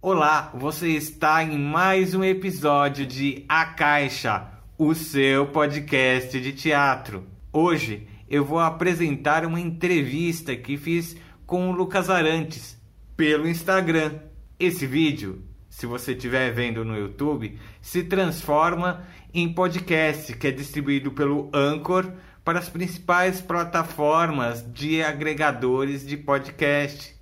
Olá, você está em mais um episódio de A Caixa, o seu podcast de teatro. Hoje eu vou apresentar uma entrevista que fiz com o Lucas Arantes pelo Instagram. Esse vídeo, se você estiver vendo no YouTube, se transforma em podcast que é distribuído pelo Anchor para as principais plataformas de agregadores de podcast.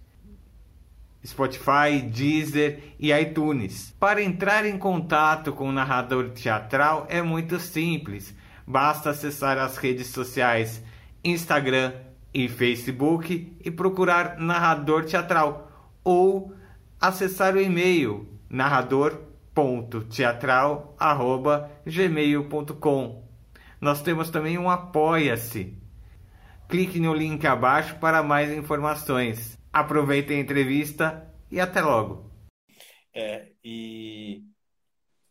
Spotify, Deezer e iTunes. Para entrar em contato com o narrador teatral é muito simples. Basta acessar as redes sociais Instagram e Facebook e procurar narrador teatral ou acessar o e-mail narrador.teatral@gmail.com. Nós temos também um apoia-se. Clique no link abaixo para mais informações. Aproveitem a entrevista e até logo. É, e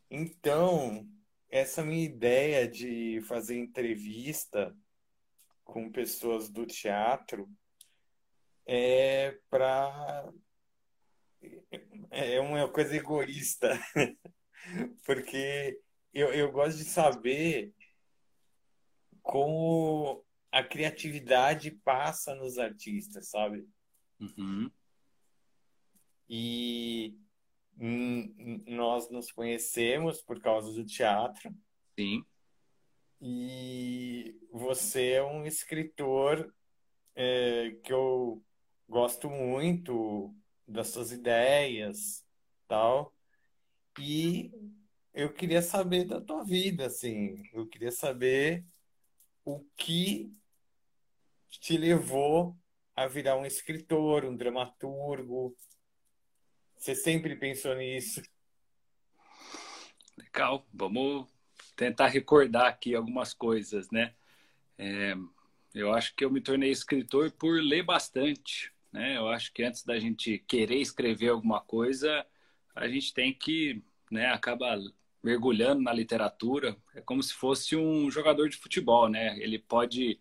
então, essa minha ideia de fazer entrevista com pessoas do teatro é para é uma coisa egoísta, porque eu, eu gosto de saber como a criatividade passa nos artistas, sabe? Uhum. E nós nos conhecemos por causa do teatro. Sim. E você é um escritor é, que eu gosto muito das suas ideias, tal. E eu queria saber da tua vida, assim. Eu queria saber o que te levou a virar um escritor, um dramaturgo? Você sempre pensou nisso? Legal, vamos tentar recordar aqui algumas coisas, né? É, eu acho que eu me tornei escritor por ler bastante, né? Eu acho que antes da gente querer escrever alguma coisa, a gente tem que, né, acaba mergulhando na literatura, é como se fosse um jogador de futebol, né? Ele pode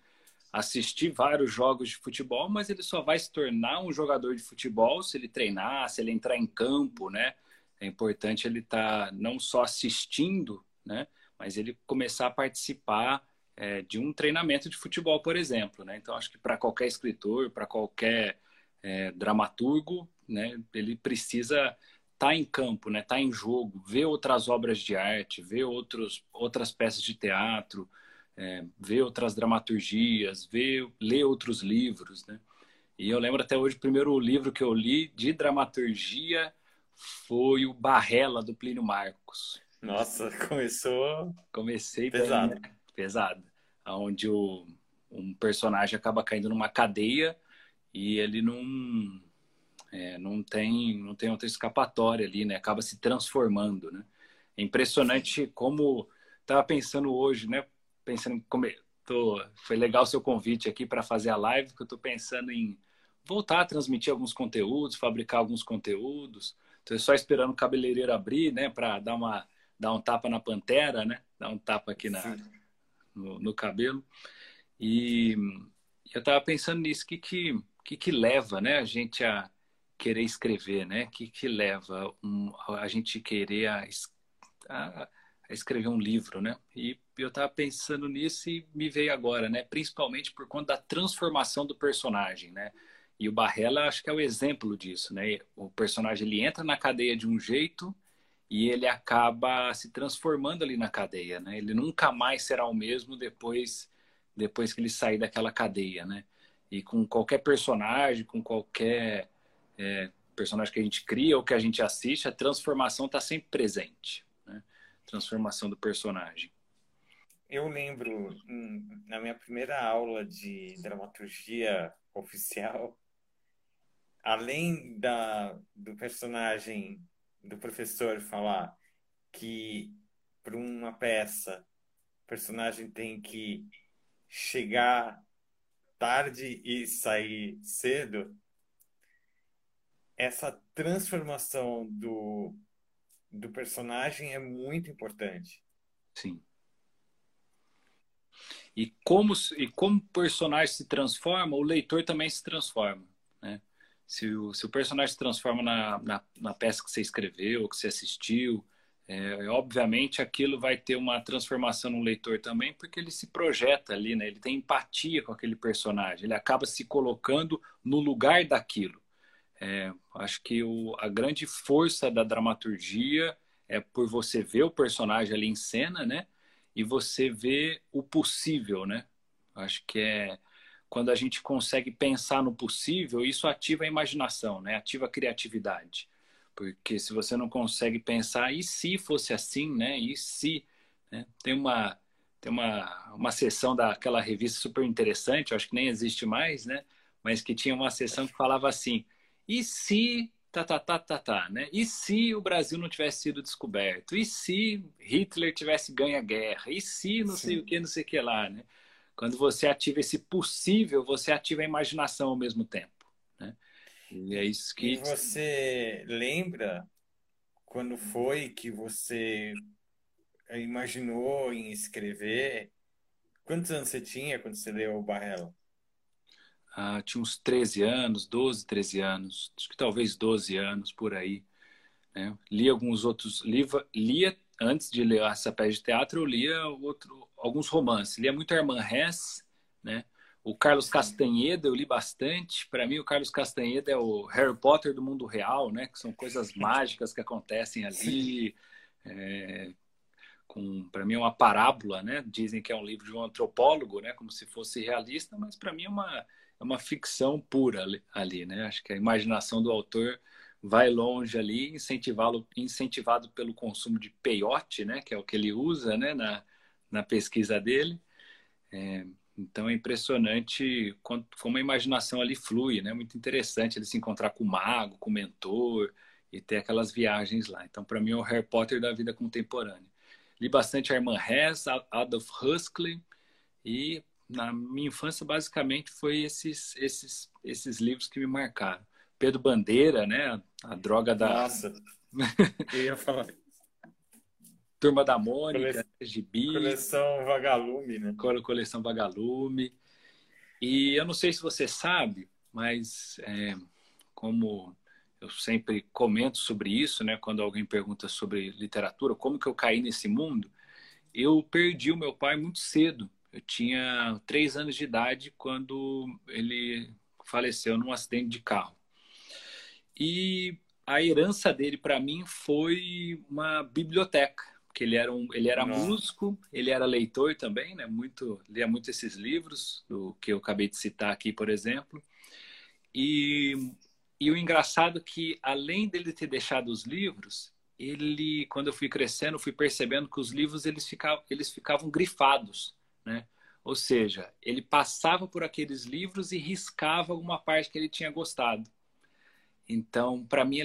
assistir vários jogos de futebol, mas ele só vai se tornar um jogador de futebol se ele treinar, se ele entrar em campo, né? É importante ele estar tá não só assistindo, né? Mas ele começar a participar é, de um treinamento de futebol, por exemplo, né? Então acho que para qualquer escritor, para qualquer é, dramaturgo, né? Ele precisa estar tá em campo, né? Tá em jogo, ver outras obras de arte, ver outros outras peças de teatro, é, ver outras dramaturgias, ver, ler outros livros, né? E eu lembro até hoje, o primeiro livro que eu li de dramaturgia foi o Barrela, do Plínio Marcos. Nossa, começou... Comecei pesado. Bem, né? Pesado. Onde o, um personagem acaba caindo numa cadeia e ele não... É, não tem não tem outra escapatória ali, né? Acaba se transformando, né? É impressionante como estava pensando hoje, né? Pensando em comer. Tô, foi legal o seu convite aqui para fazer a live, que eu estou pensando em voltar a transmitir alguns conteúdos, fabricar alguns conteúdos. Estou só esperando o cabeleireiro abrir, né, para dar uma dar um tapa na pantera, né, dar um tapa aqui na no, no cabelo. E eu estava pensando nisso, que que que, que leva, né, a gente a querer escrever, né? Que que leva um, a gente querer a, a a escrever um livro, né? E eu estava pensando nisso e me veio agora, né? Principalmente por conta da transformação do personagem, né? E o Barrela acho que é o exemplo disso, né? O personagem ele entra na cadeia de um jeito e ele acaba se transformando ali na cadeia, né? Ele nunca mais será o mesmo depois depois que ele sair daquela cadeia, né? E com qualquer personagem, com qualquer é, personagem que a gente cria ou que a gente assiste, a transformação está sempre presente transformação do personagem? Eu lembro, hum, na minha primeira aula de dramaturgia oficial, além da, do personagem do professor falar que para uma peça o personagem tem que chegar tarde e sair cedo, essa transformação do do personagem é muito importante. Sim. E como, e como o personagem se transforma, o leitor também se transforma. Né? Se o, se o personagem se transforma na, na, na peça que você escreveu, que você assistiu, é, obviamente aquilo vai ter uma transformação no leitor também, porque ele se projeta ali, né? Ele tem empatia com aquele personagem, ele acaba se colocando no lugar daquilo. É, acho que o, a grande força da dramaturgia é por você ver o personagem ali em cena, né? E você ver o possível, né? Acho que é quando a gente consegue pensar no possível, isso ativa a imaginação, né? Ativa a criatividade. Porque se você não consegue pensar, e se fosse assim, né? E se. Né? Tem uma tem uma, uma sessão daquela revista super interessante, acho que nem existe mais, né? Mas que tinha uma sessão que falava assim: e se tá, tá, tá, tá, tá, né? E se o Brasil não tivesse sido descoberto? E se Hitler tivesse ganho a guerra? E se não Sim. sei o que, não sei o que lá, né? Quando você ativa esse possível, você ativa a imaginação ao mesmo tempo, né? E é isso que... E você lembra quando foi que você imaginou em escrever? Quantos anos você tinha quando você leu o Barrela? Ah, tinha uns 13 anos, 12, 13 anos, acho que talvez 12 anos por aí. Né? Li alguns outros livros, lia antes de ler essa peça de teatro, eu lia outro, alguns romances. Lia muito Armand Hess, né? O Carlos Castanheda eu li bastante. Para mim, o Carlos Castanheda é o Harry Potter do mundo real, né? Que são coisas mágicas que acontecem ali. É, para mim é uma parábola, né? Dizem que é um livro de um antropólogo, né? Como se fosse realista, mas para mim é uma uma ficção pura ali, né? Acho que a imaginação do autor vai longe ali, incentivá-lo, incentivado pelo consumo de peiote, né? Que é o que ele usa, né? Na, na pesquisa dele. É, então é impressionante como a imaginação ali flui, né? Muito interessante ele se encontrar com o mago, com o mentor e ter aquelas viagens lá. Então para mim é o Harry Potter da vida contemporânea. Li bastante Armand Hess, Adolf Huxley e na minha infância, basicamente, foi esses, esses, esses livros que me marcaram. Pedro Bandeira, né? A droga da. Nossa! Eu ia falar. Turma da Mônica, Cole... Gibi. Coleção Vagalume, né? Coleção Vagalume. E eu não sei se você sabe, mas é, como eu sempre comento sobre isso, né? Quando alguém pergunta sobre literatura, como que eu caí nesse mundo, eu perdi o meu pai muito cedo. Eu tinha três anos de idade quando ele faleceu num acidente de carro. E a herança dele para mim foi uma biblioteca, porque ele era um, ele era músico, ele era leitor também, né? Muito, lia muito esses livros do que eu acabei de citar aqui, por exemplo. E e o engraçado é que além dele ter deixado os livros, ele quando eu fui crescendo, fui percebendo que os livros eles ficavam, eles ficavam grifados né? Ou seja, ele passava por aqueles livros e riscava alguma parte que ele tinha gostado. Então, para mim,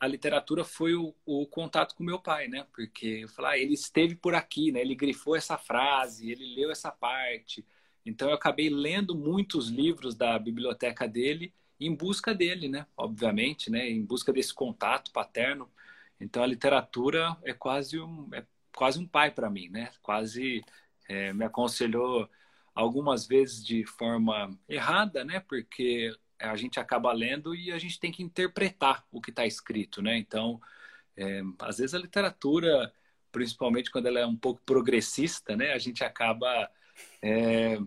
a, literatura foi o, o, contato com meu pai, né? Porque eu falei, ah, ele esteve por aqui, né? Ele grifou essa frase, ele leu essa parte. Então, eu acabei lendo muitos livros da biblioteca dele em busca dele, né? Obviamente, né? Em busca desse contato paterno. Então, a literatura é quase um, é quase um pai para mim, né? Quase é, me aconselhou algumas vezes de forma errada, né? Porque a gente acaba lendo e a gente tem que interpretar o que está escrito, né? Então, é, às vezes a literatura, principalmente quando ela é um pouco progressista, né? A gente acaba é,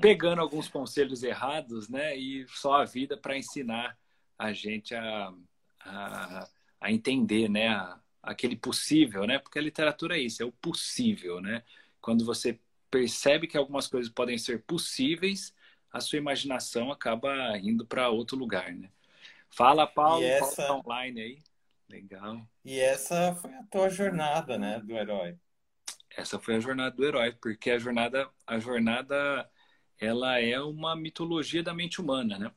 pegando alguns conselhos errados, né? E só a vida para ensinar a gente a, a, a entender, né? A, aquele possível, né? Porque a literatura é isso, é o possível, né? Quando você percebe que algumas coisas podem ser possíveis, a sua imaginação acaba indo para outro lugar, né? Fala, Paulo, e essa... Paulo tá online aí. Legal. E essa foi a tua jornada, né, do herói. Essa foi a jornada do herói, porque a jornada, a jornada, ela é uma mitologia da mente humana, né?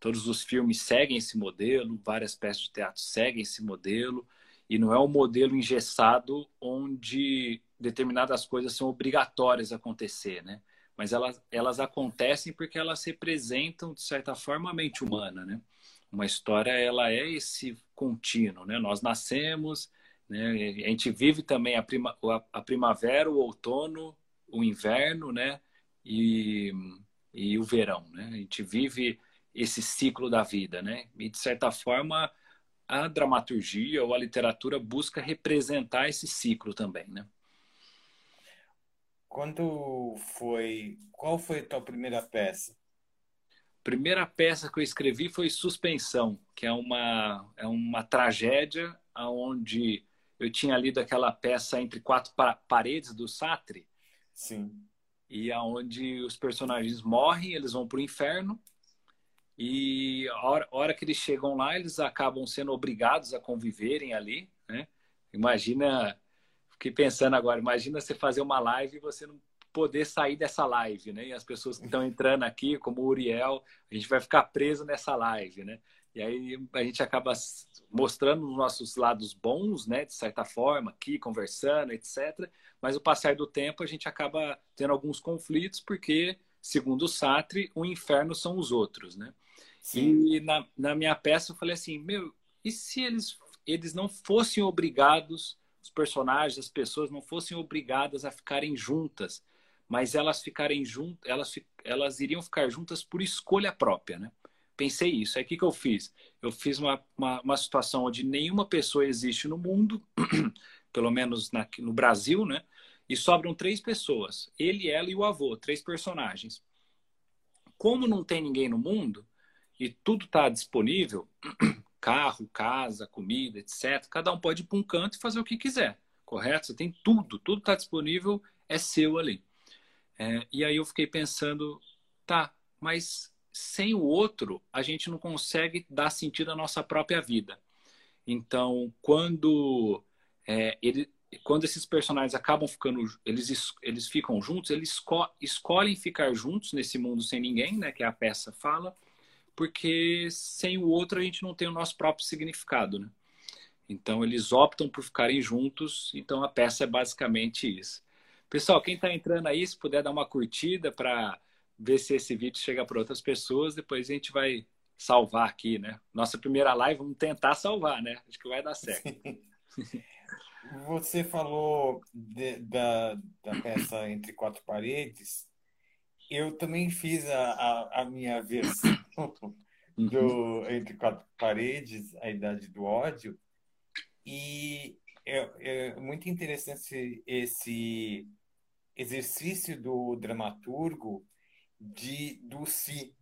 Todos os filmes seguem esse modelo, várias peças de teatro seguem esse modelo, e não é um modelo engessado onde determinadas coisas são obrigatórias acontecer, né? Mas elas, elas acontecem porque elas representam, de certa forma, a mente humana, né? Uma história, ela é esse contínuo, né? Nós nascemos, né? A gente vive também a, prima, a primavera, o outono, o inverno, né? E, e o verão, né? A gente vive esse ciclo da vida, né? E de certa forma a dramaturgia ou a literatura busca representar esse ciclo também, né? Quando foi, qual foi a tua primeira peça? Primeira peça que eu escrevi foi Suspensão, que é uma é uma tragédia aonde eu tinha lido aquela peça entre quatro paredes do Sartre. Sim. E aonde os personagens morrem, eles vão para o inferno e a hora, a hora, que eles chegam lá, eles acabam sendo obrigados a conviverem ali, né? Imagina, fiquei pensando agora, imagina você fazer uma live e você não poder sair dessa live, né? E as pessoas que estão entrando aqui, como o Uriel, a gente vai ficar preso nessa live, né? E aí a gente acaba mostrando os nossos lados bons, né? De certa forma, aqui conversando, etc. Mas o passar do tempo a gente acaba tendo alguns conflitos porque, segundo o Sartre, o inferno são os outros, né? Sim. E na, na minha peça eu falei assim, meu, e se eles, eles não fossem obrigados, os personagens, as pessoas não fossem obrigadas a ficarem juntas, mas elas ficarem juntas, elas, elas iriam ficar juntas por escolha própria, né? Pensei isso. Aí o que, que eu fiz? Eu fiz uma, uma, uma situação onde nenhuma pessoa existe no mundo, pelo menos na, no Brasil, né? E sobram três pessoas: ele, ela e o avô, três personagens. Como não tem ninguém no mundo, e tudo está disponível, carro, casa, comida, etc. Cada um pode ir para um canto e fazer o que quiser, correto? Você tem tudo, tudo está disponível, é seu ali. É, e aí eu fiquei pensando, tá, mas sem o outro a gente não consegue dar sentido à nossa própria vida. Então, quando é, ele, quando esses personagens acabam ficando, eles, eles ficam juntos, eles esco escolhem ficar juntos nesse mundo sem ninguém, né? Que a peça fala porque sem o outro a gente não tem o nosso próprio significado, né? Então eles optam por ficarem juntos, então a peça é basicamente isso. Pessoal, quem está entrando aí, se puder dar uma curtida para ver se esse vídeo chega para outras pessoas, depois a gente vai salvar aqui, né? Nossa primeira live, vamos tentar salvar, né? Acho que vai dar certo. Você falou de, da, da peça Entre Quatro Paredes. Eu também fiz a, a, a minha versão do uhum. Entre Quatro Paredes, A Idade do Ódio. E é, é muito interessante esse exercício do dramaturgo de do si.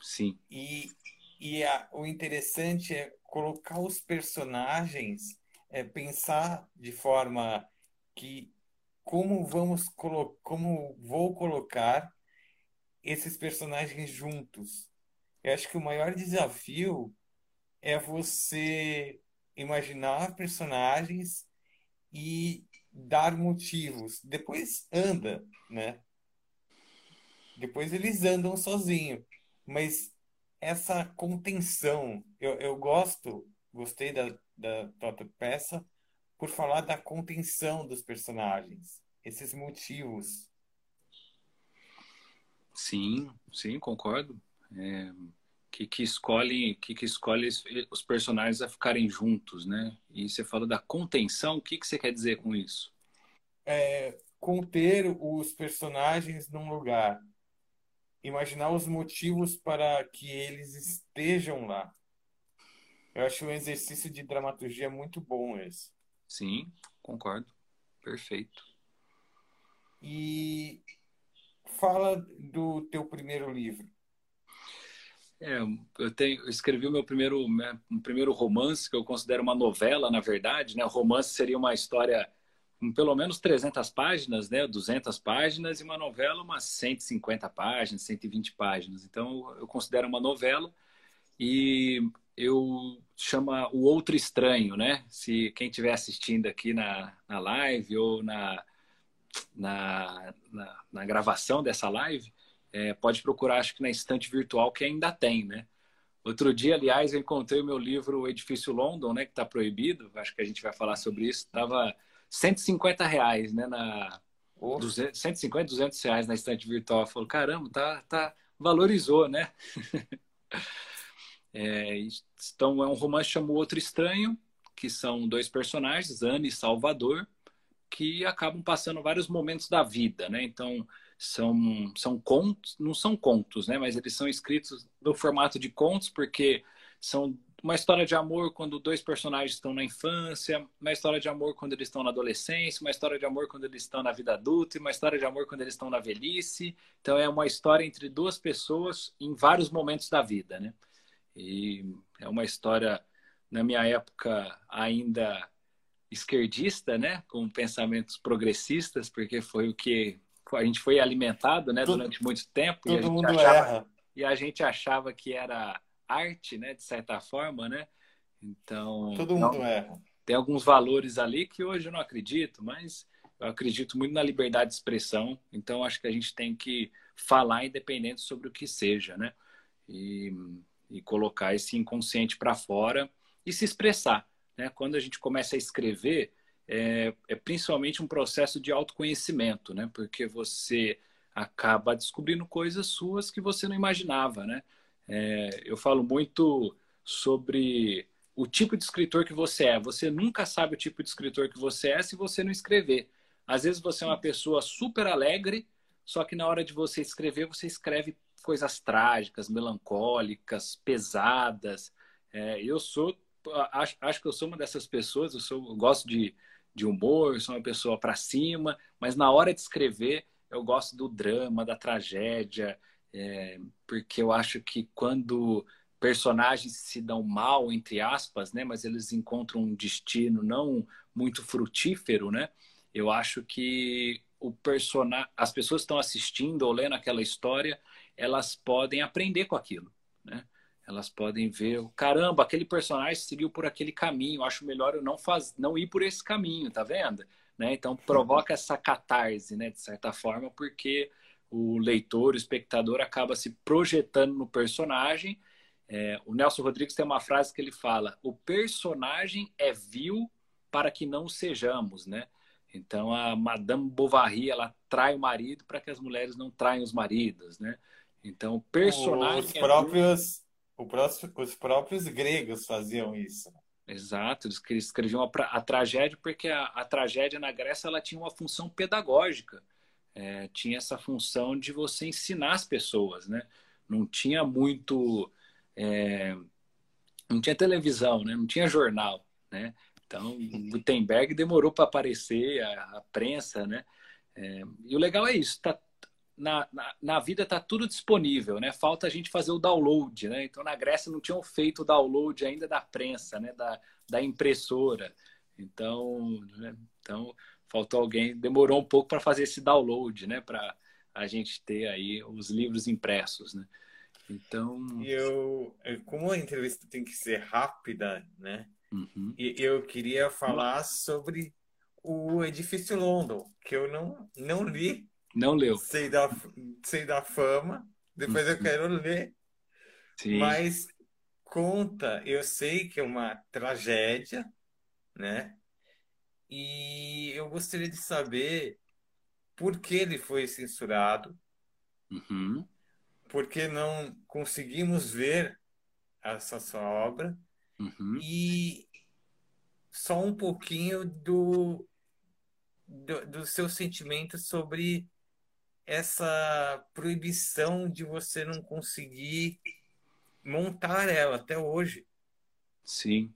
Sim. E, e a, o interessante é colocar os personagens, é pensar de forma que como vamos como vou colocar esses personagens juntos eu acho que o maior desafio é você imaginar personagens e dar motivos. Depois anda, né? Depois eles andam sozinhos. Mas essa contenção, eu, eu gosto, gostei da, da tua peça por falar da contenção dos personagens, esses motivos. Sim, sim, concordo é, que, que escolhe que, que escolhe os personagens a ficarem juntos, né? E você falou da contenção, o que, que você quer dizer com isso? É, conter os personagens num lugar. Imaginar os motivos para que eles estejam lá. Eu acho um exercício de dramaturgia muito bom esse. Sim, concordo. Perfeito. E fala do teu primeiro livro. É, eu, tenho, eu escrevi o meu primeiro, meu primeiro romance, que eu considero uma novela, na verdade. Né? O romance seria uma história com pelo menos 300 páginas, né? 200 páginas, e uma novela, umas 150 páginas, 120 páginas. Então, eu considero uma novela e eu chama O Outro Estranho, né? Se quem estiver assistindo aqui na, na live ou na, na, na, na gravação dessa live, é, pode procurar, acho que na estante virtual que ainda tem, né? Outro dia, aliás, eu encontrei o meu livro O Edifício London, né, que está proibido. Acho que a gente vai falar sobre isso. Tava 150 reais, né, na oh. 200, 150, 200 reais na estante virtual. Falou, caramba, tá, tá, valorizou, né? é, então é um romance chamado Outro Estranho, que são dois personagens, Anne e Salvador, que acabam passando vários momentos da vida, né? Então São, são contos, não são contos, né? Mas eles são escritos no formato de contos, porque são uma história de amor quando dois personagens estão na infância, uma história de amor quando eles estão na adolescência, uma história de amor quando eles estão na vida adulta e uma história de amor quando eles estão na velhice. Então é uma história entre duas pessoas em vários momentos da vida, né? E é uma história na minha época ainda esquerdista, né, com pensamentos progressistas, porque foi o que a gente foi alimentado, né, durante muito tempo todo e a gente mundo achava erra. e a gente achava que era arte, né, de certa forma, né? Então, Todo não- mundo erra. tem alguns valores ali que hoje eu não acredito, mas eu acredito muito na liberdade de expressão, então acho que a gente tem que falar independente sobre o que seja, né? E, e colocar esse inconsciente para fora e se expressar, né? Quando a gente começa a escrever, é, é principalmente um processo de autoconhecimento, né? Porque você acaba descobrindo coisas suas que você não imaginava, né? É, eu falo muito sobre o tipo de escritor que você é. Você nunca sabe o tipo de escritor que você é se você não escrever. Às vezes você é uma pessoa super alegre, só que na hora de você escrever, você escreve coisas trágicas, melancólicas, pesadas. É, eu sou, acho, acho que eu sou uma dessas pessoas. Eu, sou, eu gosto de, de humor, eu sou uma pessoa para cima, mas na hora de escrever, eu gosto do drama, da tragédia, é, porque eu acho que quando personagens se dão mal, entre aspas, né? Mas eles encontram um destino não muito frutífero, né? Eu acho que o personagem, as pessoas estão assistindo ou lendo aquela história, elas podem aprender com aquilo, né? Elas podem ver, caramba, aquele personagem seguiu por aquele caminho, acho melhor eu não faz, não ir por esse caminho, tá vendo? Né? Então provoca essa catarse, né, de certa forma, porque o leitor, o espectador acaba se projetando no personagem é, o Nelson Rodrigues tem uma frase que ele fala: o personagem é vil para que não sejamos, né? Então a Madame Bovary ela trai o marido para que as mulheres não traem os maridos, né? Então o personagem Os próprios, o próximo- os próprios gregos faziam isso. vil. exato, eles escreviam a, a tragédia porque a, a tragédia na Grécia ela tinha uma função pedagógica, É, tinha essa função de você ensinar as pessoas, né? Não tinha muito é, não tinha televisão, né? não tinha jornal, né? Então, Gutenberg demorou para aparecer, a, a prensa, né? É, e o legal é isso, tá, na, na, na vida tá tudo disponível, né? Falta a gente fazer o download, né? Então, na Grécia não tinham feito o download ainda da prensa, né? Da, da impressora. Então, né? então, faltou alguém, demorou um pouco para fazer esse download, né? Para a gente ter aí os livros impressos, né? Então, eu, como a entrevista tem que ser rápida, né? uhum. Eu queria falar sobre o Edifício London, que eu não, não li, não leu. sei da, sei da fama, depois eu quero ler, Sim. mas conta, eu sei que é uma tragédia, né? E eu gostaria de saber por que ele foi censurado, Uhum. porque não conseguimos ver essa sua obra Uhum. e só um pouquinho do, do, do seu sentimento sobre essa proibição de você não conseguir montar ela até hoje. Sim.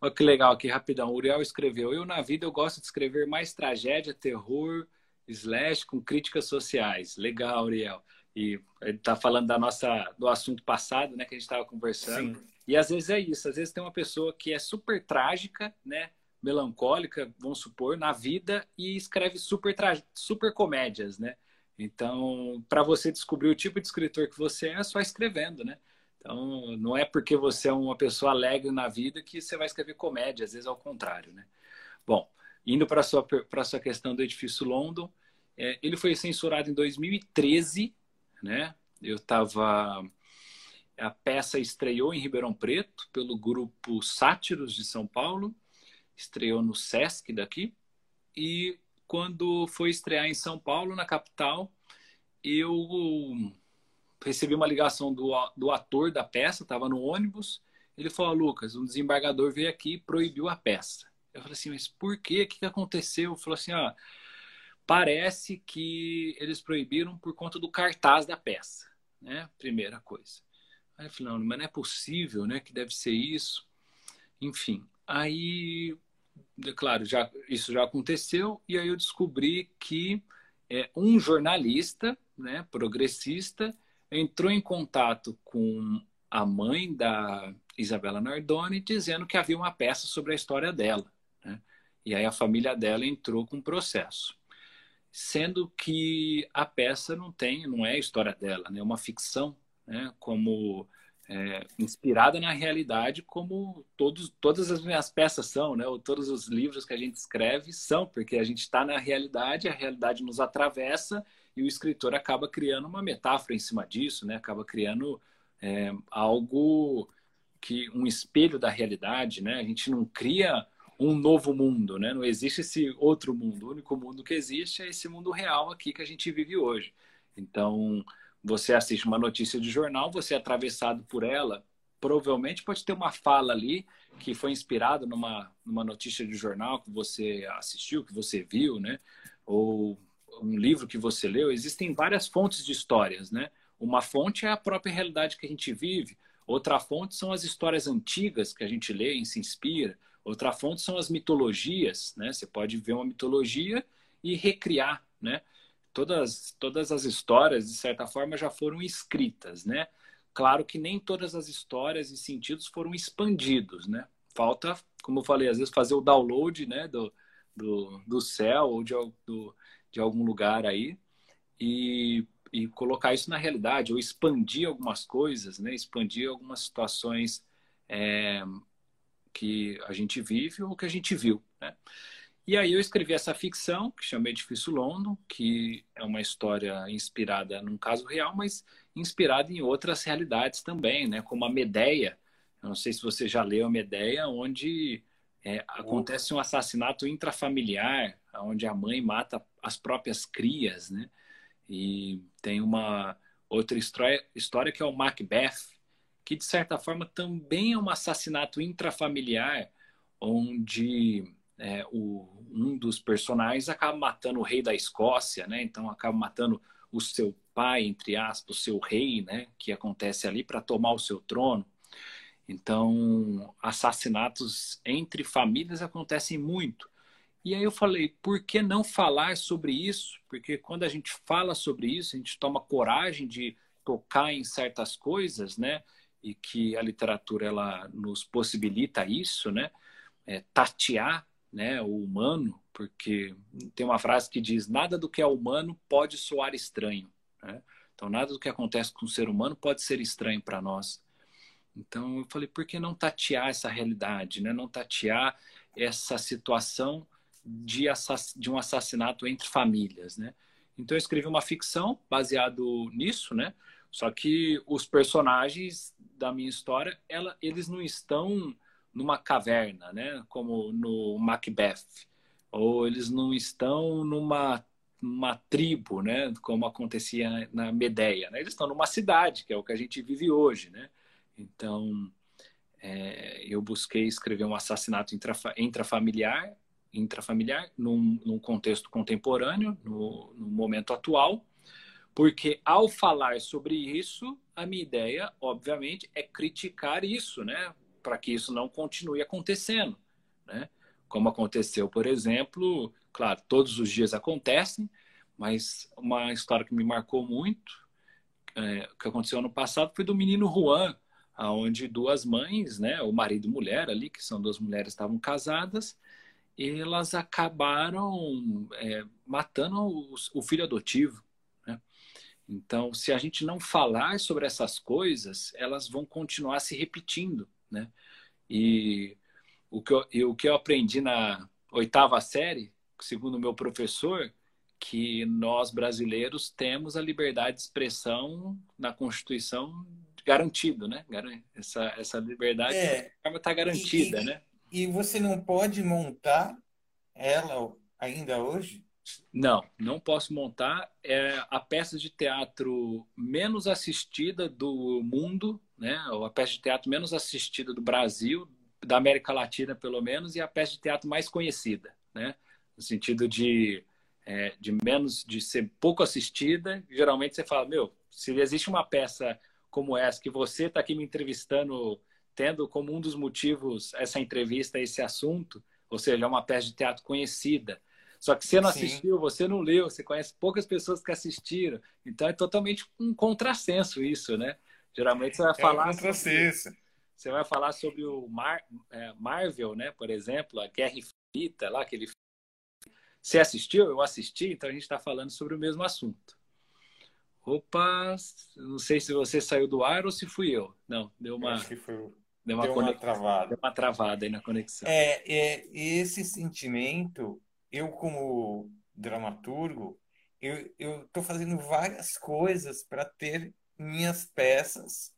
Olha que legal aqui, rapidão. O Uriel escreveu: Eu, na vida, eu gosto de escrever mais tragédia, terror, slash, com críticas sociais. Legal, Uriel. E ele tá falando da nossa, do assunto passado, né, que a gente estava conversando. Sim. E às vezes é isso. Às vezes tem uma pessoa que é super trágica, né, melancólica, vamos supor, na vida e escreve super, tra... super comédias, né? Então, para você descobrir o tipo de escritor que você é, é só escrevendo, né? Então, não é porque você é uma pessoa alegre na vida que você vai escrever comédia, às vezes é o contrário, né? Bom, indo para a sua, sua questão do edifício London, é, ele foi censurado em 2013, né? Eu estava. A peça estreou em Ribeirão Preto pelo grupo Sátiros de São Paulo, estreou no Sesc daqui, e quando foi estrear em São Paulo, na capital, eu recebi uma ligação do, do ator da peça, estava no ônibus. Ele falou: Lucas, um desembargador veio aqui e proibiu a peça. Eu falei assim: mas por quê? O que aconteceu? Ele falou assim: ah, parece que eles proibiram por conta do cartaz da peça, né? Primeira coisa. Aí eu falei, não, mas não é possível, né? Que deve ser isso. Enfim, aí, claro, já, isso já aconteceu e aí eu descobri que é, um jornalista, né, progressista, entrou em contato com a mãe da Isabela Nardoni dizendo que havia uma peça sobre a história dela. Né? E aí a família dela entrou com um processo. Sendo que a peça não tem, não é a história dela, né? é uma ficção, né? como é, inspirada na realidade, como todos, todas as minhas peças são, né? ou todos os livros que a gente escreve são, porque a gente está na realidade, a realidade nos atravessa e o escritor acaba criando uma metáfora em cima disso, né? acaba criando é, algo que um espelho da realidade, né? A gente não cria um novo mundo, né? Não existe esse outro mundo. O único mundo que existe é esse mundo real aqui que a gente vive hoje. Então, você assiste uma notícia de jornal, você é atravessado por ela, provavelmente pode ter uma fala ali que foi inspirada numa, numa notícia de jornal que você assistiu, que você viu, né? Ou um livro que você leu. Existem várias fontes de histórias, né? Uma fonte é a própria realidade que a gente vive. Outra fonte são as histórias antigas que a gente lê e se inspira. Outra fonte são as mitologias, né? Você pode ver uma mitologia e recriar, né? Todas, todas as histórias, de certa forma, já foram escritas, né? Claro que nem todas as histórias e sentidos foram expandidos, né? Falta, como eu falei, às vezes fazer o download, né? Do, do, do céu ou de, do, de algum lugar aí e e colocar isso na realidade, ou expandir algumas coisas, né? expandir algumas situações é, que a gente vive ou que a gente viu. Né? E aí eu escrevi essa ficção, que chamei Difícil London, que é uma história inspirada num caso real, mas inspirada em outras realidades também, né? como a Medeia. Eu não sei se você já leu a Medeia, onde é, acontece um assassinato intrafamiliar, onde a mãe mata as próprias crias, né? E tem uma outra história que é o Macbeth, que de certa forma também é um assassinato intrafamiliar, onde é, o, um dos personagens acaba matando o rei da Escócia, né? Então acaba matando o seu pai, entre aspas, o seu rei, né? Que acontece ali para tomar o seu trono. Então, assassinatos entre famílias acontecem muito. E aí eu falei, por que não falar sobre isso? Porque quando a gente fala sobre isso, a gente toma coragem de tocar em certas coisas, né? E que a literatura ela nos possibilita isso, né? É, tatear, né? O humano, porque tem uma frase que diz: nada do que é humano pode soar estranho. Né? Então nada do que acontece com o ser humano pode ser estranho para nós. Então eu falei, por que não tatear essa realidade, né? Não tatear essa situação de, de um assassinato entre famílias, né? Então eu escrevi uma ficção baseado nisso, né? Só que os personagens da minha história, ela, eles não estão numa caverna, né? Como no Macbeth, ou eles não estão numa uma tribo, né? Como acontecia na Medeia, né? Eles estão numa cidade, que é o que a gente vive hoje, né? Então é, eu busquei escrever um assassinato intrafamiliar intrafamiliar num, num contexto contemporâneo, no, no momento atual, porque ao falar sobre isso, a minha ideia, obviamente, é criticar isso, né? Para que isso não continue acontecendo, né? Como aconteceu, por exemplo, claro, todos os dias acontecem, mas uma história que me marcou muito, é, que aconteceu ano passado, foi do menino Juan, aonde duas mães, né, o marido e mulher ali, que são duas mulheres, estavam casadas, elas acabaram é, matando o, o, filho adotivo. Né? Então, se a gente não falar sobre essas coisas, elas vão continuar se repetindo. Né? E o que eu, o que eu aprendi na oitava série, segundo o meu professor, que nós brasileiros temos a liberdade de expressão na Constituição garantido, né? Essa, essa liberdade está é, garantida, e, né? E você não pode montar ela ainda hoje? Não, não posso montar. É a peça de teatro menos assistida do mundo, né? Ou a peça de teatro menos assistida do Brasil, da América Latina pelo menos, e a peça de teatro mais conhecida, né? No sentido de é, de menos de ser pouco assistida, geralmente você fala, meu, se existe uma peça como essa que você está aqui me entrevistando, tendo como um dos motivos essa entrevista, esse assunto, ou seja, é uma peça de teatro conhecida. Só que você não Sim. assistiu, você não leu, você conhece poucas pessoas que assistiram. Então é totalmente um contrassenso isso, né? Geralmente você vai falar. É contrassenso. Sobre, você vai falar sobre o Mar, é, Marvel, né? Por exemplo, a Guerra Infinita, lá, aquele você assistiu? Eu assisti, então a gente está falando sobre o mesmo assunto. Opa, não sei se você saiu do ar ou se fui eu. Não, deu uma. Acho que foi. Deu uma, deu uma travada. Deu uma travada aí na conexão. É, é, esse sentimento, eu como dramaturgo, eu estou fazendo várias coisas para ter minhas peças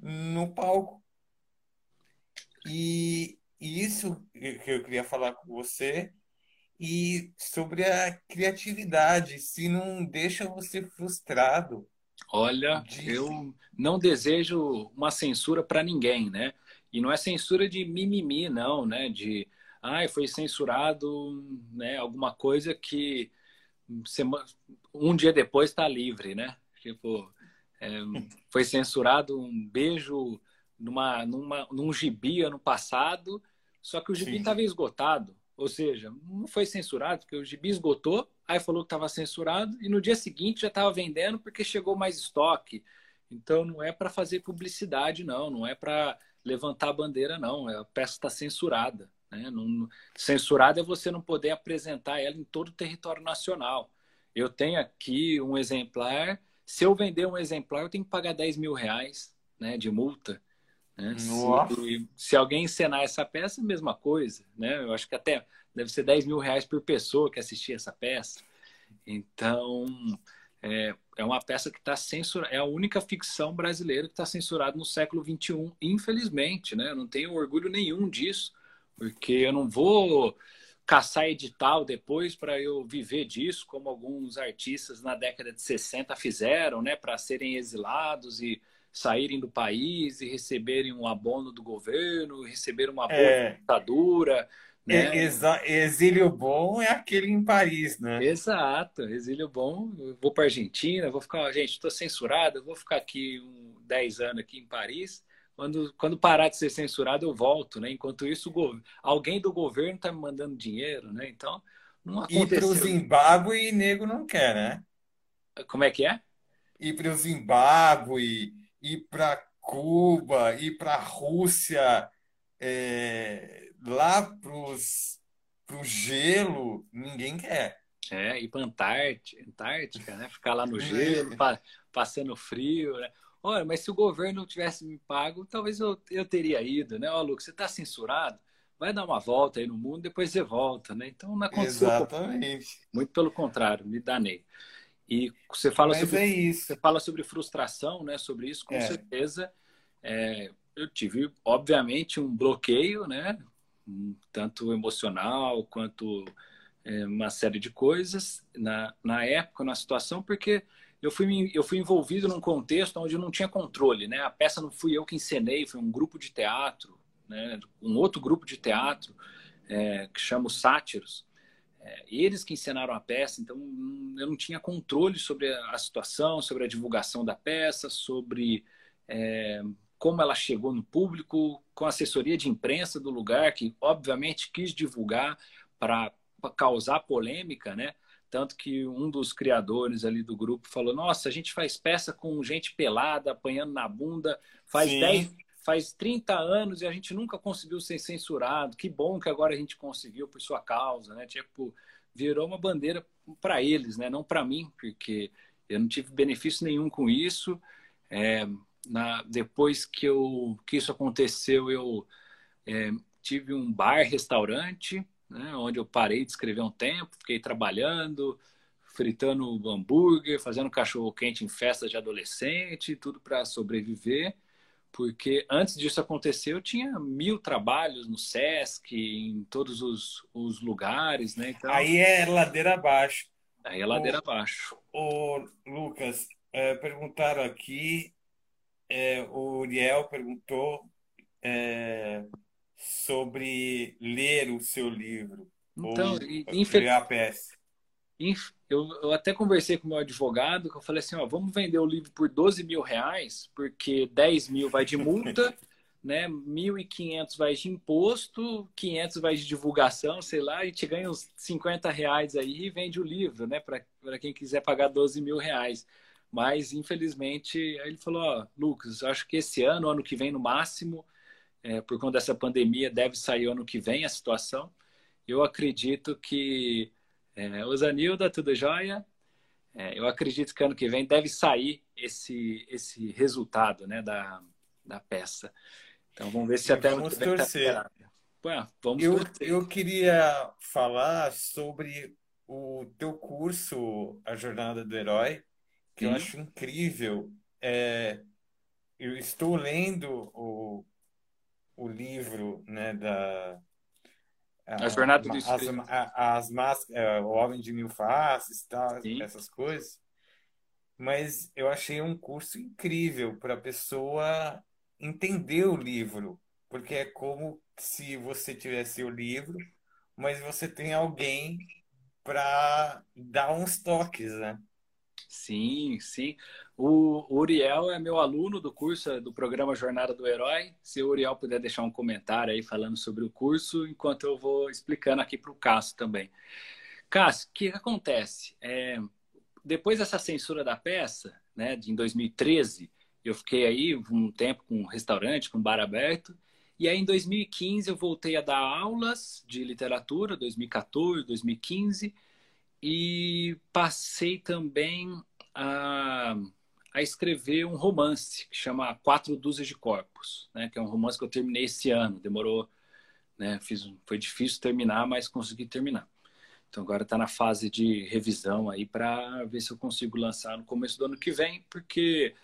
no palco. E, isso que eu queria falar com você e sobre a criatividade, se não deixa você frustrado. Olha, de... eu não desejo uma censura para ninguém, né? E não é censura de mimimi, não, né? De, ah, foi censurado, né? Alguma coisa que um dia depois está livre, né? Tipo, é, foi censurado um beijo numa, numa, num gibi ano passado, só que o gibi estava esgotado. Ou seja, não foi censurado, porque o gibi esgotou, aí falou que estava censurado, e no dia seguinte já estava vendendo porque chegou mais estoque. Então não é para fazer publicidade, não, não é para levantar a bandeira, não. A peça está censurada. Né? Não, censurada é você não poder apresentar ela em todo o território nacional. Eu tenho aqui um exemplar. Se eu vender um exemplar, eu tenho que pagar 10 mil reais né, de multa. Né? Se, se, alguém encenar essa peça, mesma coisa. Né? Eu acho que até deve ser 10 mil reais por pessoa que assistir essa peça. Então, é, é uma peça que está censurada, é a única ficção brasileira que está censurada no século XXI, infelizmente. Né? Eu não tenho orgulho nenhum disso, porque eu não vou caçar edital depois para eu viver disso, como alguns artistas na década de 60 fizeram, né, para serem exilados e saírem do país e receberem um abono do governo, receber uma boa é. ditadura. Né? Exílio bom é aquele em Paris, né? Exato, exílio bom. Eu vou para Argentina, vou ficar, gente, estou censurado, vou ficar aqui um, 10 anos aqui em Paris. Quando, quando parar de ser censurado, eu volto, né? Enquanto isso, alguém do governo está me mandando dinheiro, né? Então, não aconteceu. E para o Zimbábue, nego não quer, né? Como é que é? E para o Zimbábue, ir para Cuba, ir para a Rússia, é, lá para o gelo, ninguém quer. É, ir para Antártica, Antártica, né? Ficar lá no gelo, pa, passando frio, né? Olha, mas se o governo tivesse me pago, talvez eu, eu teria ido, né? Ó, oh, Lucas, você está censurado? Vai dar uma volta aí no mundo, depois você volta, né? Então não aconteceu. Exatamente. Muito pelo contrário, me danei. E você fala, sobre, é você fala sobre frustração, né? Sobre isso, com é. certeza. É, eu tive, obviamente, um bloqueio, né? Tanto emocional quanto é, uma série de coisas na, na época, na situação, porque eu fui, eu fui envolvido num contexto onde eu não tinha controle, né? A peça não fui eu que encenei, foi um grupo de teatro, né? Um outro grupo de teatro é, que chama os Sátiros é, eles que encenaram a peça, então eu não tinha controle sobre a situação, sobre a divulgação da peça, sobre é, como ela chegou no público, com a assessoria de imprensa do lugar, que obviamente quis divulgar para causar polêmica, né? Tanto que um dos criadores ali do grupo falou: Nossa, a gente faz peça com gente pelada, apanhando na bunda, faz 10, faz 30 anos e a gente nunca conseguiu ser censurado. Que bom que agora a gente conseguiu por sua causa, né? Tipo, virou uma bandeira para eles, né? Não para mim, porque eu não tive benefício nenhum com isso. É, na, depois que, eu, que isso aconteceu, eu é, tive um bar-restaurante, né, onde eu parei de escrever um tempo, fiquei trabalhando, fritando hambúrguer, fazendo cachorro-quente em festas de adolescente, tudo para sobreviver porque antes disso acontecer eu tinha mil trabalhos no SESC, em todos os, os lugares, né? Então, aí é ladeira abaixo. Aí é ladeira o, abaixo. O Lucas, é, perguntaram aqui, é, o Uriel perguntou é, sobre ler o seu livro. Então, ou, infel... a peça. eu, eu, até conversei com o meu advogado, que eu falei assim, ó, vamos vender o livro por 12 mil reais, porque 10 mil vai de multa, né? 1.500 vai de imposto, 500 vai de divulgação, sei lá, a gente ganha uns 50 reais aí e vende o livro, né? Para quem quiser pagar 12 mil reais. Mas, infelizmente, aí ele falou, ó, Lucas, acho que esse ano, ano que vem no máximo, é, por conta dessa pandemia, deve sair ano que vem a situação. Eu acredito que é, Osanilda, tudo jóia? É, eu acredito que ano que vem deve sair esse, esse resultado né, da, da peça. Então vamos ver se até vamos ano torcer. Tá Ué, vamos eu, torcer. Eu queria falar sobre o teu curso, A Jornada do Herói, que Sim. eu acho incrível. É, eu estou lendo o, o livro né, da, a jornada do as, as máscaras, é, o homem de mil faces, tal, essas coisas. Mas eu achei um curso incrível para a pessoa entender o livro, porque é como se você tivesse o livro, mas você tem alguém para dar uns toques, né? Sim, sim. O Uriel é meu aluno do curso do programa Jornada do Herói. Se o Uriel puder deixar um comentário aí falando sobre o curso, enquanto eu vou explicando aqui para o Cássio também. Cássio, o que acontece? É, depois dessa censura da peça, né, de, em 2013, eu fiquei aí um tempo com um restaurante, com um bar aberto. E aí, em 2015, eu voltei a dar aulas de literatura, 2014, 2015 e passei também a, a escrever um romance que chama Quatro Dúzias de Corpos, né? que é um romance que eu terminei esse ano. Demorou, né? Fiz, foi difícil terminar, mas consegui terminar. Então agora está na fase de revisão aí para ver se eu consigo lançar no começo do ano que vem, porque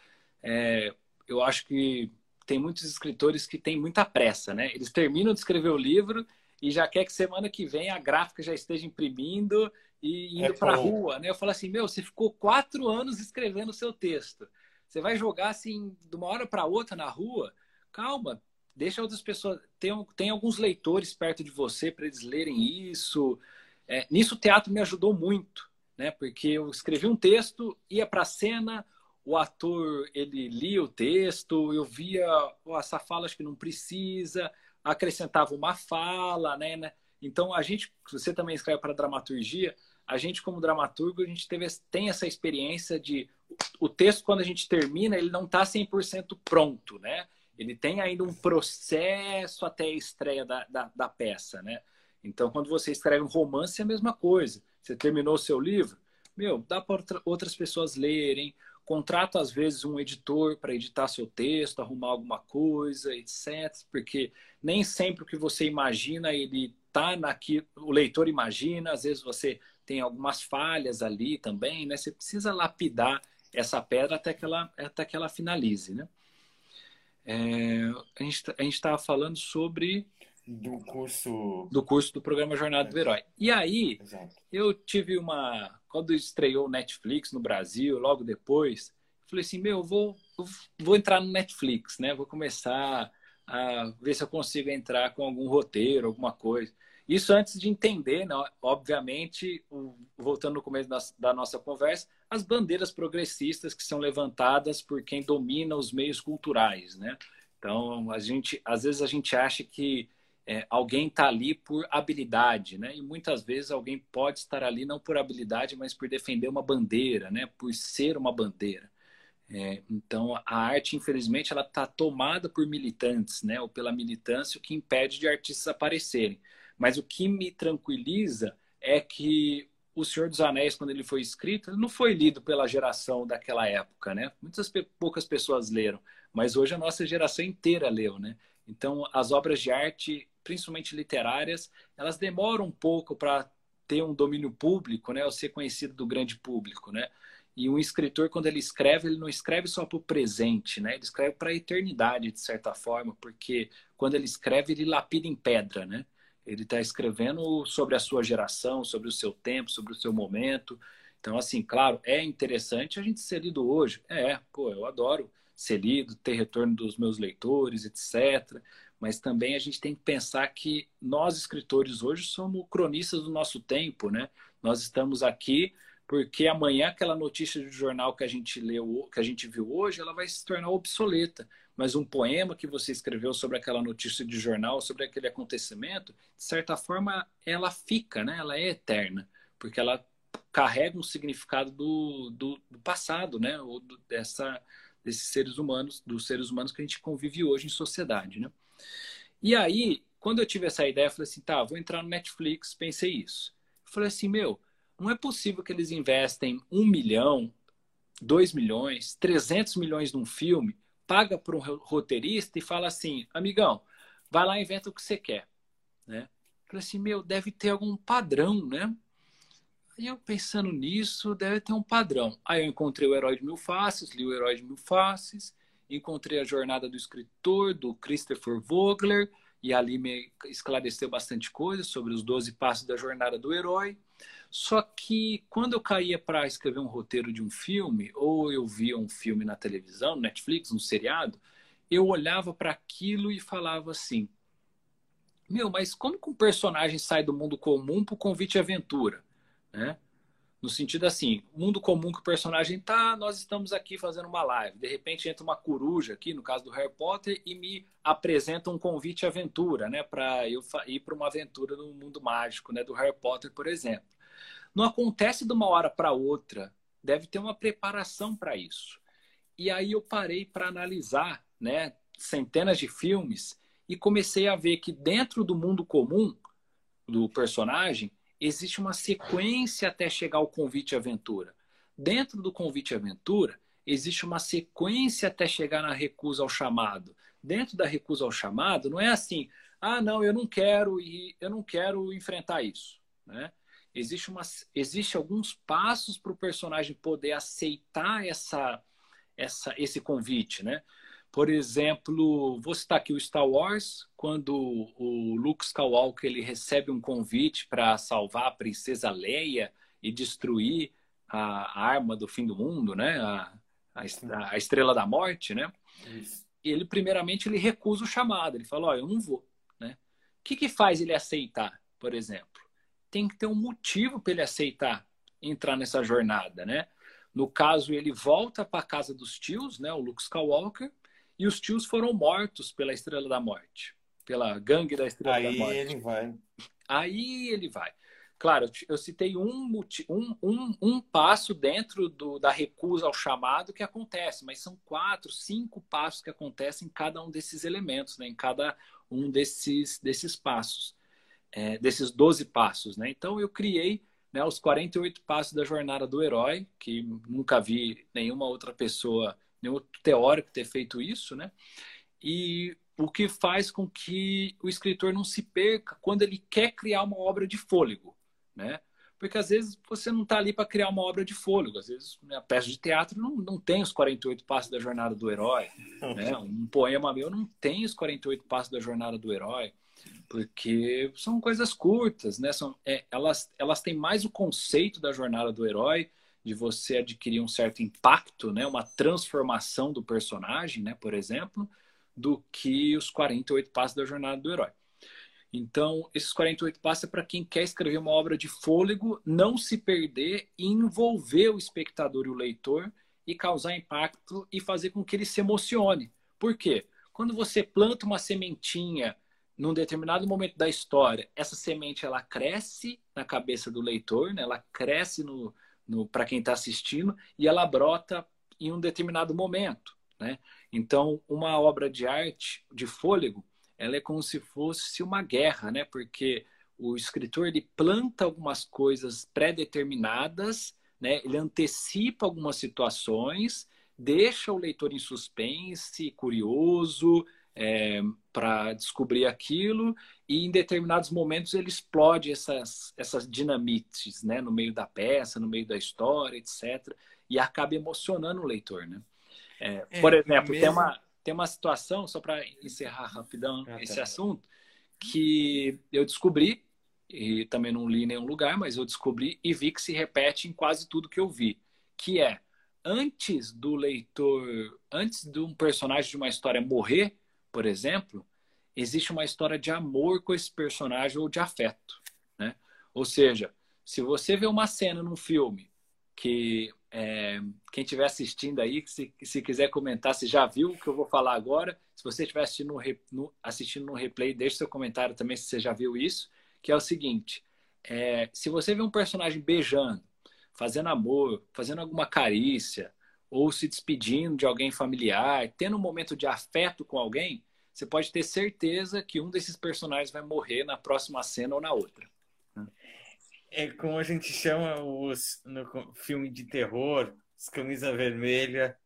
é, eu acho que tem muitos escritores que têm muita pressa, né? Eles terminam de escrever o livro e já quer que semana que vem a gráfica já esteja imprimindo e indo é para a rua, né? Eu falo assim, meu, você ficou quatro anos escrevendo o seu texto. Você vai jogar assim de uma hora para outra na rua? Calma, deixa outras pessoas. Tem, tem alguns leitores perto de você para eles lerem isso. É, nisso o teatro me ajudou muito, né? Porque eu escrevi um texto, ia para a cena, o ator ele lia o texto, eu via oh, essa fala acho que não precisa, acrescentava uma fala, né? né? Então a gente, você também escreve para dramaturgia, a gente como dramaturgo, a gente teve, tem essa experiência de o texto quando a gente termina, ele não está 100% pronto, né? Ele tem ainda um processo até a estreia da, da, da peça, né? Então, quando você escreve um romance, é a mesma coisa. Você terminou o seu livro, meu, dá para outras pessoas lerem, contrata às vezes um editor para editar seu texto, arrumar alguma coisa, etc. Porque nem sempre o que você imagina ele tá naquilo, o leitor imagina, às vezes você tem algumas falhas ali também, né? Você precisa lapidar essa pedra até que ela, até que ela finalize, né? É, a gente a estava falando sobre do curso do curso do programa Jornada do Herói. E aí Exato. eu tive uma quando estreou o Netflix no Brasil, logo depois, falei assim, meu, eu vou eu vou entrar no Netflix, né? Vou começar a ver se eu consigo entrar com algum roteiro, alguma coisa. Isso antes de entender, né? obviamente, voltando no começo da, da, nossa conversa, as bandeiras progressistas que são levantadas por quem domina os meios culturais, né? Então, a gente, às vezes a gente acha que é, alguém está ali por habilidade, né? E muitas vezes alguém pode estar ali não por habilidade, mas por defender uma bandeira, né? Por ser uma bandeira. É, então, a arte, infelizmente, ela está tomada por militantes, né? Ou pela militância, o que impede de artistas aparecerem. Mas o que me tranquiliza é que o Senhor dos Anéis, quando ele foi escrito, não foi lido pela geração daquela época, né? Muitas poucas pessoas leram, mas hoje a nossa geração inteira leu, né? Então, as obras de arte principalmente literárias, elas demoram um pouco para ter um domínio público, né, ou ser conhecido do grande público, né? E um escritor, quando ele escreve, ele não escreve só para o presente, né? Ele escreve para a eternidade, de certa forma, porque quando ele escreve, ele lapida em pedra, né? Ele está escrevendo sobre a sua geração, sobre o seu tempo, sobre o seu momento. Então, assim, claro, é interessante a gente ser lido hoje. É, pô, eu adoro ser lido, ter retorno dos meus leitores, etc. mas também a gente tem que pensar que nós escritores hoje somos cronistas do nosso tempo, né? Nós estamos aqui porque amanhã aquela notícia de jornal que a gente leu, que a gente viu hoje, ela vai se tornar obsoleta. Mas um poema que você escreveu sobre aquela notícia de jornal, sobre aquele acontecimento, de certa forma, ela fica, né? Ela é eterna, porque ela carrega um significado do, do, do passado, né? Ou do, dessa desses seres humanos, dos seres humanos que a gente convive hoje em sociedade, né? E aí, quando eu tive essa ideia, falei assim, tá, vou entrar no Netflix, pensei isso. Eu falei assim, meu, não é possível que eles investem um milhão, dois milhões, trezentos milhões num filme, paga para um roteirista e fala assim, amigão, vai lá e inventa o que você quer, né? Falei assim, meu, deve ter algum padrão, né? E eu pensando nisso, deve ter um padrão. Aí eu encontrei o Herói de Mil Faces, li o Herói de Mil Faces, encontrei a Jornada do Escritor, do Christopher Vogler, e ali me esclareceu bastante coisa sobre os 12 passos da jornada do herói. Só que quando eu caía para escrever um roteiro de um filme, ou eu via um filme na televisão, Netflix, um seriado, eu olhava para aquilo e falava assim: Meu, mas como que um personagem sai do mundo comum para o convite à aventura? né? No sentido assim, mundo comum que o personagem tá, nós estamos aqui fazendo uma live. De repente entra uma coruja aqui, no caso do Harry Potter, e me apresenta um convite à aventura, né, para eu ir para uma aventura no mundo mágico, né, do Harry Potter, por exemplo. Não acontece de uma hora para outra, deve ter uma preparação para isso. E aí eu parei para analisar, né, centenas de filmes e comecei a ver que dentro do mundo comum do personagem existe uma sequência até chegar ao convite aventura. Dentro do convite aventura, existe uma sequência até chegar na recusa ao chamado. Dentro da recusa ao chamado, não é assim, ah, não, eu não quero e eu não quero enfrentar isso, né? Existe, uma, existe alguns passos para o personagem poder aceitar essa, essa, esse convite, né? Por exemplo, vou citar aqui o Star Wars, quando o Luke Skywalker ele recebe um convite para salvar a princesa Leia e destruir a arma do fim do mundo, né? A, a, estrela da morte, né? Isso. Ele primeiramente ele recusa o chamado, ele fala, ó, oh, eu não vou, né? O que que faz ele aceitar, por exemplo? Tem que ter um motivo para ele aceitar entrar nessa jornada, né? No caso, ele volta para a casa dos tios, né? O Luke Skywalker e os tios foram mortos pela Estrela da Morte, pela gangue da Estrela Aí da Morte. Aí ele vai. Aí ele vai. Claro, eu citei um, um, um, um passo dentro do, da recusa ao chamado que acontece, mas são quatro, cinco passos que acontecem em cada um desses elementos, né? em cada um desses, desses passos, é, desses 12 passos. Né? Então eu criei né, os 48 passos da jornada do herói, que nunca vi nenhuma outra pessoa nenhum teórico ter feito isso, né? E o que faz com que o escritor não se perca quando ele quer criar uma obra de fôlego, né? Porque às vezes você não está ali para criar uma obra de fôlego. Às vezes a peça de teatro não, não tem os 48 passos da jornada do herói. Né? Um poema meu não tem os 48 passos da jornada do herói. Porque são coisas curtas, né? São, é, elas, elas têm mais o conceito da jornada do herói de você adquirir um certo impacto, né, uma transformação do personagem, né, por exemplo, do que os 48 passos da jornada do herói. Então, esses 48 passos é para quem quer escrever uma obra de fôlego, não se perder e envolver o espectador e o leitor e causar impacto e fazer com que ele se emocione. Por quê? Quando você planta uma sementinha num determinado momento da história, essa semente ela cresce na cabeça do leitor, né? ela cresce no, para quem está assistindo e ela brota em um determinado momento. Né? Então, uma obra de arte de fôlego, ela é como se fosse uma guerra, né? porque o escritor ele planta algumas coisas pré-determinadas, né? ele antecipa algumas situações, deixa o leitor em suspense, curioso, é, para descobrir aquilo e em determinados momentos ele explode essas, essas dinamites né, no meio da peça, no meio da história, etc. E acaba emocionando o leitor. Né? É, é, por exemplo, mesmo... tem, uma, tem uma situação, só para encerrar rapidão ah, esse tá. assunto, que eu descobri, e também não li em nenhum lugar, mas eu descobri e vi que se repete em quase tudo que eu vi, que é antes do leitor, antes de um personagem de uma história morrer, por exemplo, existe uma história de amor com esse personagem ou de afeto, né? Ou seja, se você vê uma cena num filme que é, quem estiver assistindo aí, se, se quiser comentar, se já viu o que eu vou falar agora, se você estiver assistindo no, no, assistindo no replay, deixe seu comentário também se você já viu isso, que é o seguinte, é, se você vê um personagem beijando, fazendo amor, fazendo alguma carícia, ou se despedindo de alguém familiar, tendo um momento de afeto com alguém, você pode ter certeza que um desses personagens vai morrer na próxima cena ou na outra. É como a gente chama os no filme de terror, os camisa vermelha.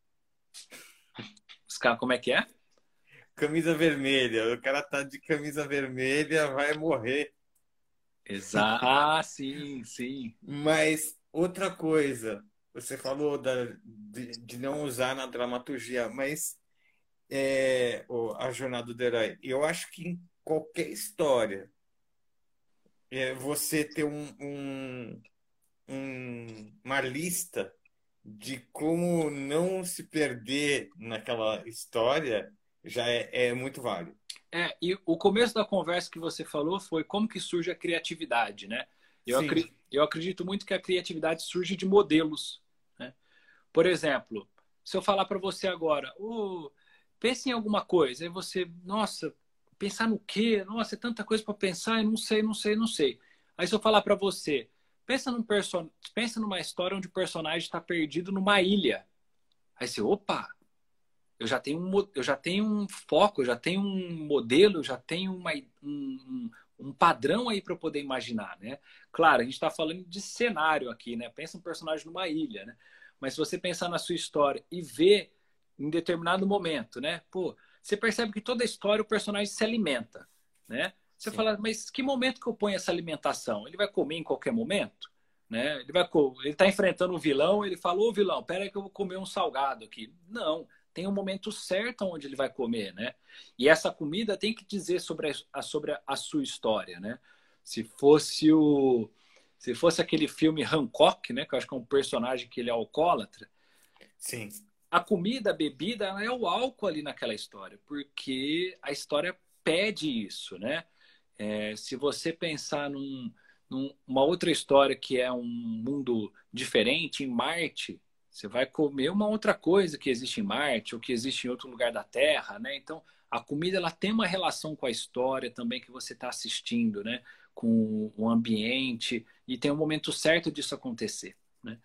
Os caras, como é que é? Camisa vermelha. O cara tá de camisa vermelha, vai morrer. Exato. Ah, sim, sim. Mas outra coisa, você falou da, de, de não usar na dramaturgia, mas é, a jornada do herói. Eu acho que em qualquer história, é, você ter um, um, um, uma lista de como não se perder naquela história já é, é muito válido. É, e o começo da conversa que você falou foi como que surge a criatividade, né? Eu, acredito, eu acredito muito que a criatividade surge de modelos. Por exemplo, se eu falar para você agora, oh, pense em alguma coisa, aí você, nossa, pensar no quê? Nossa, é tanta coisa para pensar, e não sei, não sei, não sei. Aí se eu falar para você, pensa num person... pensa numa história onde o personagem está perdido numa ilha. Aí você, opa, eu já tenho um, eu já tenho um foco, eu já tenho um modelo, eu já tenho uma, um, um padrão aí para eu poder imaginar, né? Claro, a gente está falando de cenário aqui, né? Pensa um personagem numa ilha, né? Mas se você pensar na sua história e ver em determinado momento, né? Pô, você percebe que toda a história o personagem se alimenta, né? Você Sim. fala, mas que momento que eu ponho essa alimentação? Ele vai comer em qualquer momento? Né? Ele vai ele está enfrentando um vilão, ele fala, ô vilão, pera aí que eu vou comer um salgado aqui. Não, tem um momento certo onde ele vai comer, né? E essa comida tem que dizer sobre a, sobre a sua história, né? Se fosse o se fosse aquele filme Hancock, né, que eu acho que é um personagem que ele é alcoólatra. Sim. A comida, a bebida é o álcool ali naquela história, porque a história pede isso, né? É, se você pensar num, numa outra história que é um mundo diferente, em Marte, você vai comer uma outra coisa que existe em Marte ou que existe em outro lugar da Terra, né? Então, a comida ela tem uma relação com a história também que você está assistindo, né? Com o ambiente e tem um momento certo disso acontecer, né?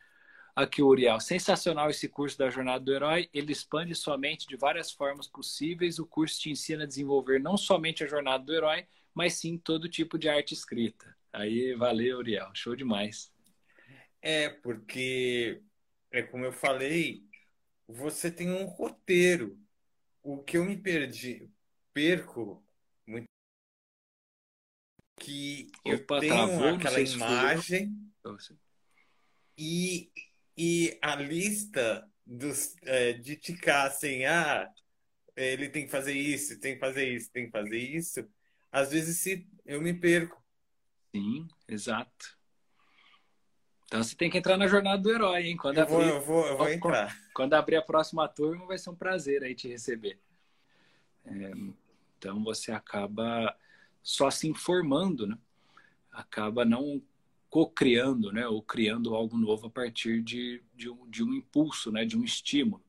Aqui, Uriel, sensacional esse curso da Jornada do Herói. Ele expande sua mente de várias formas possíveis. O curso te ensina a desenvolver não somente a Jornada do Herói, mas sim todo tipo de arte escrita. Aí, valeu, Uriel. Show demais. É, porque é como eu falei, você tem um roteiro. O que eu me perdi, perco que Opa, eu tenho aquela imagem e, e a lista dos, é, de ticar assim, ah, ele tem que fazer isso, tem que fazer isso, tem que fazer isso. Às vezes se, eu me perco. Sim, exato. Então você tem que entrar na jornada do herói, hein? Quando eu, abrir, vou, eu, vou, eu vou entrar. Quando abrir a próxima turma, vai ser um prazer aí te receber. É, então você acaba só se informando, né? Acaba não co-criando, né? Ou criando algo novo a partir de, de, um, de um impulso, né? De um estímulo.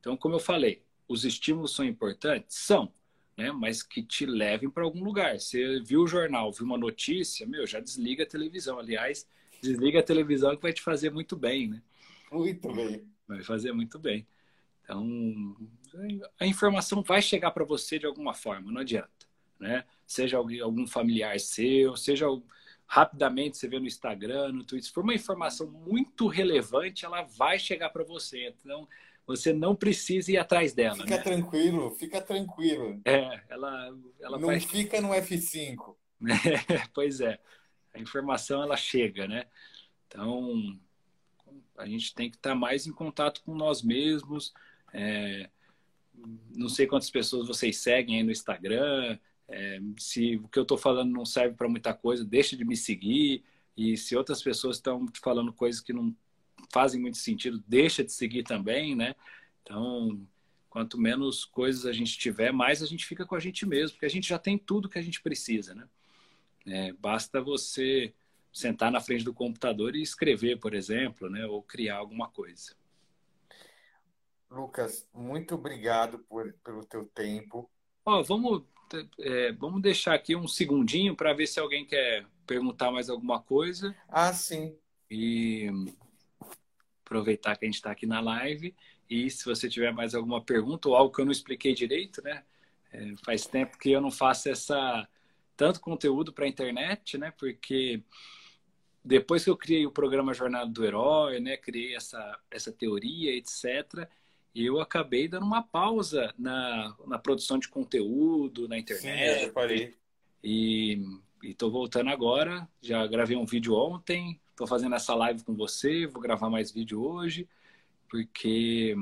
Então, como eu falei, os estímulos são importantes? São. Né, mas que te levem para algum lugar. Você viu o jornal, viu uma notícia, meu, já desliga a televisão. Aliás, Desliga a televisão que vai te fazer muito bem, né? Muito bem. Vai fazer muito bem. Então, a informação vai chegar para você de alguma forma, não adianta, né? Seja algum familiar seu, seja rapidamente você vê no Instagram, no Twitter, se for uma informação muito relevante, ela vai chegar para você. Então, você não precisa ir atrás dela. Fica né? tranquilo, fica tranquilo. É, ela, ela não fica no F5. pois é a informação ela chega, né? Então a gente tem que estar mais em contato com nós mesmos. É, não sei quantas pessoas vocês seguem aí no Instagram. É, se o que eu estou falando não serve para muita coisa, deixa de me seguir. E se outras pessoas estão falando coisas que não fazem muito sentido, deixa de seguir também, né? Então, quanto menos coisas a gente tiver, mais a gente fica com a gente mesmo, porque a gente já tem tudo que a gente precisa, né? É, basta você sentar na frente do computador e escrever, por exemplo, né? Ou criar alguma coisa. Lucas, muito obrigado por, pelo teu tempo. Ó, vamos, é, vamos deixar aqui um segundinho para ver se alguém quer perguntar mais alguma coisa. Ah, sim. E aproveitar que a gente está aqui na live. E se você tiver mais alguma pergunta ou algo que eu não expliquei direito, né? É, faz tempo que eu não faço essa tanto conteúdo para a internet, né? Porque depois que eu criei o programa Jornada do Herói, né? Criei essa, essa teoria, etc. Eu acabei dando uma pausa na, na produção de conteúdo na internet. Sim, eu parei. E estou voltando agora. Já gravei um vídeo ontem. Estou fazendo essa live com você. Vou gravar mais vídeo hoje porque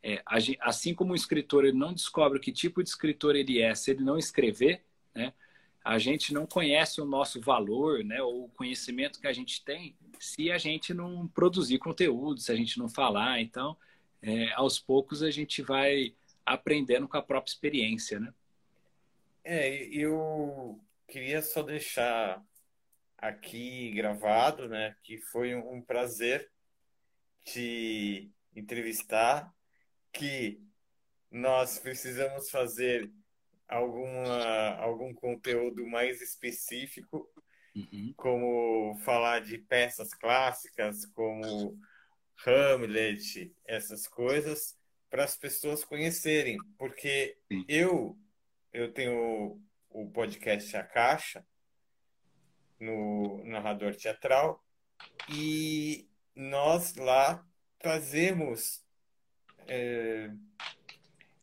é, assim como o escritor ele não descobre que tipo de escritor ele é se ele não escrever, né? A gente não conhece o nosso valor, né? Ou o conhecimento que a gente tem se a gente não produzir conteúdo, se a gente não falar. Então, é, aos poucos a gente vai aprendendo com a própria experiência, né? É, eu queria só deixar aqui gravado, né? Que foi um prazer te entrevistar, que nós precisamos fazer alguma, algum conteúdo mais específico, uhum. como falar de peças clássicas, como Hamlet, essas coisas, para as pessoas conhecerem. Porque Sim. eu, eu tenho o podcast A Caixa, no narrador teatral, e nós lá trazemos é,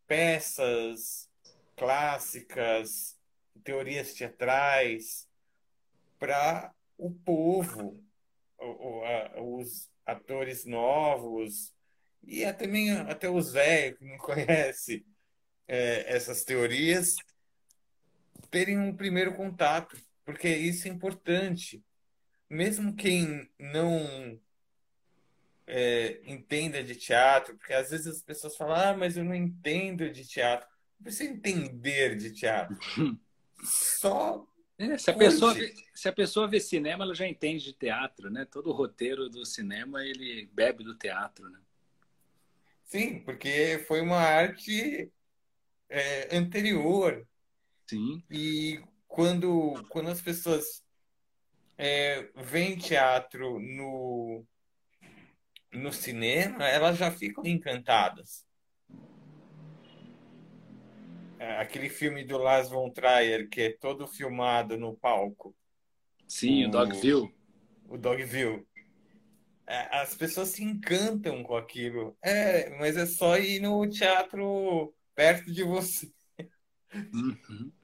peças clássicas, teorias teatrais para o povo, os atores novos e até, também até os velhos que não conhecem é, essas teorias terem um primeiro contato, porque isso é importante. Mesmo quem não é, entenda de teatro, porque às vezes as pessoas falam, ah, mas eu não entendo de teatro. Não precisa entender de teatro. Só. É, se, a pessoa, se a pessoa vê cinema, ela já entende de teatro, né? Todo o roteiro do cinema, ele bebe do teatro, né? Sim, porque foi uma arte é, anterior. Sim. E quando, quando as pessoas é, veem teatro no, no cinema, elas já ficam encantadas. É, aquele filme do Lars von Trier, que é todo filmado no palco. Sim, o, o Dogville. O Dogville. É, as pessoas se encantam com aquilo. É, mas é só ir no teatro perto de você. Uhum.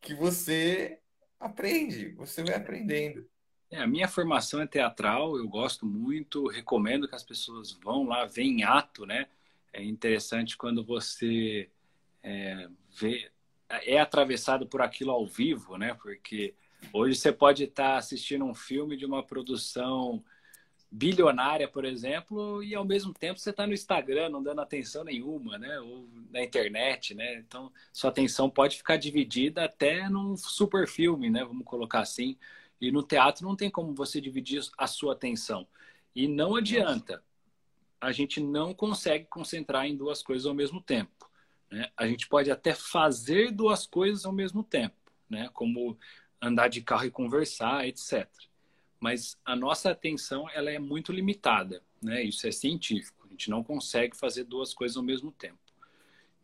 Que você aprende, você vai aprendendo. É, a minha formação é teatral, eu gosto muito, recomendo que as pessoas vão lá, ver em ato, né? É interessante quando você é, vê, é atravessado por aquilo ao vivo, né? Porque hoje você pode estar assistindo um filme de uma produção bilionária, por exemplo, e ao mesmo tempo você está no Instagram, não dando atenção nenhuma, né? Ou na internet, né? Então, sua atenção pode ficar dividida até num super filme, né? Vamos colocar assim. E no teatro não tem como você dividir a sua atenção. E não adianta. A gente não consegue concentrar em duas coisas ao mesmo tempo. Né? A gente pode até fazer duas coisas ao mesmo tempo, né? como andar de carro e conversar, etc. Mas a nossa atenção ela é muito limitada. Né? Isso é científico. A gente não consegue fazer duas coisas ao mesmo tempo.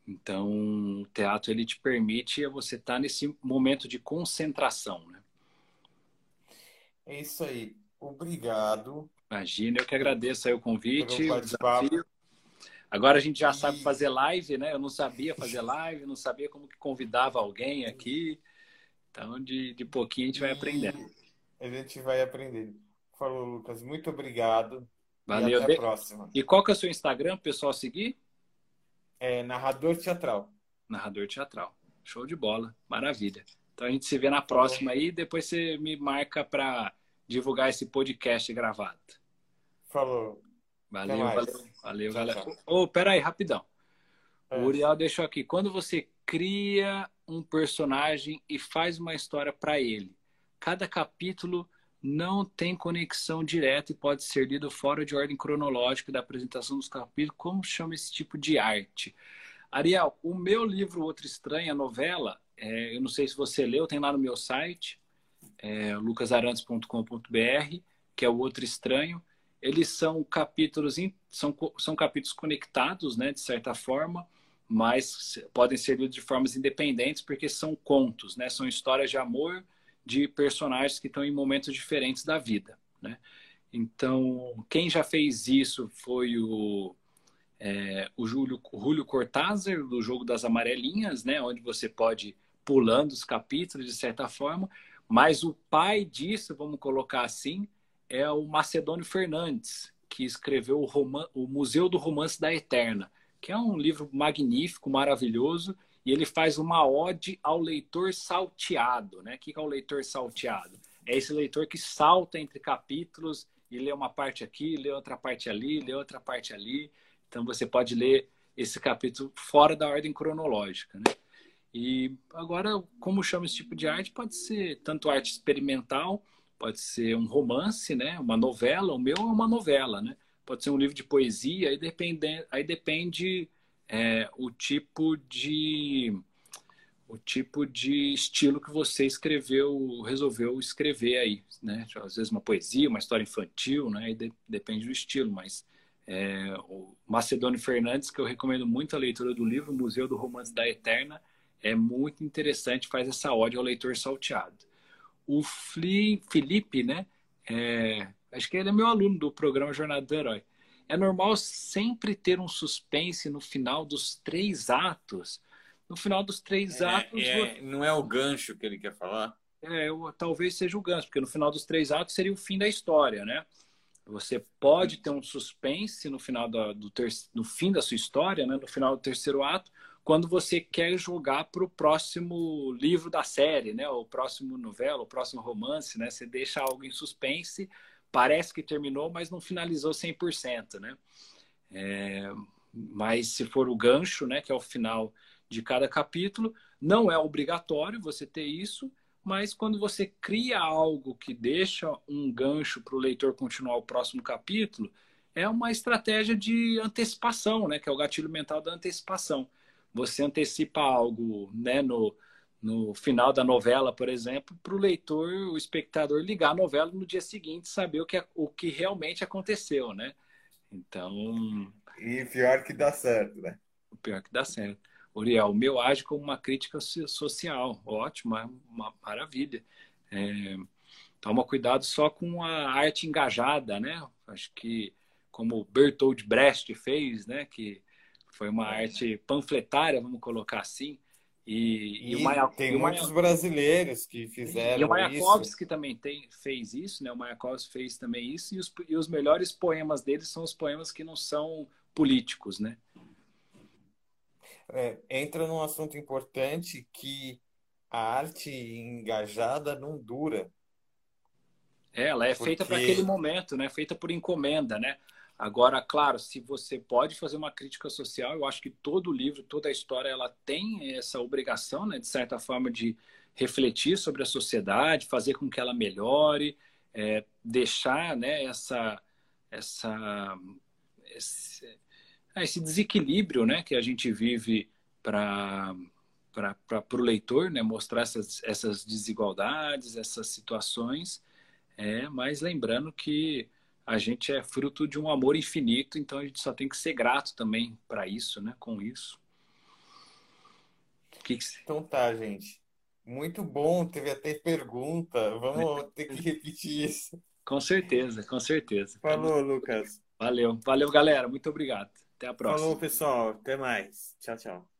Então, o teatro ele te permite você estar tá nesse momento de concentração, né? É isso aí. Obrigado. Imagina, eu que agradeço aí o convite. O Agora a gente já sabe fazer live, né? Eu não sabia fazer live, não sabia como que convidava alguém aqui. Então, de, de pouquinho a gente vai aprendendo. A gente vai aprendendo. Falou, Lucas. Muito obrigado. Valeu. E até a próxima. E qual que é o seu Instagram, pessoal seguir? É Narrador Teatral. Narrador Teatral. Show de bola. Maravilha. Então a gente se vê na próxima aí. Depois você me marca para divulgar esse podcast gravado. Falou. Valeu, valeu, valeu, galera. Ô, oh, pera aí, rapidão. O Uriel deixou aqui. Quando você cria um personagem e faz uma história para ele, cada capítulo não tem conexão direta e pode ser lido fora de ordem cronológica da apresentação dos capítulos. Como chama esse tipo de arte? Ariel, o meu livro Outra Estranha, novela, é, eu não sei se você leu, tem lá no meu site, é, lucasarantes.com.br, que é o Outro Estranho. Eles são capítulos, são, são capítulos conectados, né, de certa forma, mas podem ser lidos de formas independentes, porque são contos, né, são histórias de amor de personagens que estão em momentos diferentes da vida, né? Então, quem já fez isso foi o, é, o Júlio, o Júlio Cortázar, do Jogo das Amarelinhas, né? Onde você pode pulando os capítulos, de certa forma. Mas o pai disso, vamos colocar assim, é o Macedônio Fernandes, que escreveu o, o Museu do Romance da Eterna, que é um livro magnífico, maravilhoso, e ele faz uma ode ao leitor salteado. Né? O que é o leitor salteado? É esse leitor que salta entre capítulos e lê uma parte aqui, lê outra parte ali, lê outra parte ali. Então você pode ler esse capítulo fora da ordem cronológica. Né? E agora, como chama esse tipo de arte? Pode ser tanto arte experimental, pode ser um romance, né? uma novela. O meu é uma novela, né? pode ser um livro de poesia. Aí depende, aí depende é, o tipo de o tipo de estilo que você escreveu, resolveu escrever aí, né? Às vezes uma poesia, uma história infantil, né? De, depende do estilo, mas é, o Macedônio Fernandes, que eu recomendo muito a leitura do livro Museu do Romance da Eterna, é muito interessante, faz essa ode ao leitor salteado. O Felipe, né? É, acho que ele é meu aluno do programa Jornada do Herói. É normal sempre ter um suspense no final dos três atos. No final dos três é, atos. É, não é o gancho que ele quer falar? É, eu, talvez seja o gancho, porque no final dos três atos seria o fim da história, né? Você pode ter um suspense no final da, do ter, no fim da sua história, né? no final do terceiro ato, quando você quer jogar para o próximo livro da série, né? O próximo novela, o próximo romance, né? Você deixa algo em suspense parece que terminou, mas não finalizou 100%, né? É, mas se for o gancho, né, que é o final de cada capítulo, não é obrigatório você ter isso, mas quando você cria algo que deixa um gancho para o leitor continuar o próximo capítulo, é uma estratégia de antecipação, né, que é o gatilho mental da antecipação. Você antecipa algo, né, no, no final da novela, por exemplo, para o leitor, o espectador ligar a novela no dia seguinte, saber o que, o que realmente aconteceu, né? Então. E pior que dá certo, né? O pior que dá certo. Uriel, o meu age como uma crítica social. Ótimo, é uma maravilha. É, toma cuidado só com a arte engajada, né? Acho que como Bertold Brecht fez, né? Que foi uma é. arte panfletária, vamos colocar assim e, e, e o Maia, tem o muitos brasileiros que fizeram E o Mayakovsky também tem, fez isso, né? O Mayakovsky fez também isso. E os, e os melhores poemas dele são os poemas que não são políticos, né? É, entra num assunto importante que a arte engajada não dura. É, ela é Porque... feita para aquele momento, né? Feita por encomenda, né? Agora, claro, se você pode fazer uma crítica social, eu acho que todo livro, toda a história, ela tem essa obrigação, né, de certa forma, de refletir sobre a sociedade, fazer com que ela melhore, é, deixar né, essa, essa, esse, é, esse, desequilíbrio né, que a gente vive para para o leitor, né, mostrar essas, essas desigualdades, essas situações, é, mas lembrando que a gente é fruto de um amor infinito, então a gente só tem que ser grato também para isso, né? Com isso. Que que... Então tá, gente. Muito bom, teve até pergunta. Vamos ter que repetir isso. Com certeza, com certeza. Falou, Lucas. Valeu, valeu, galera. Muito obrigado. Até a próxima. Falou, pessoal. Até mais. Tchau, tchau.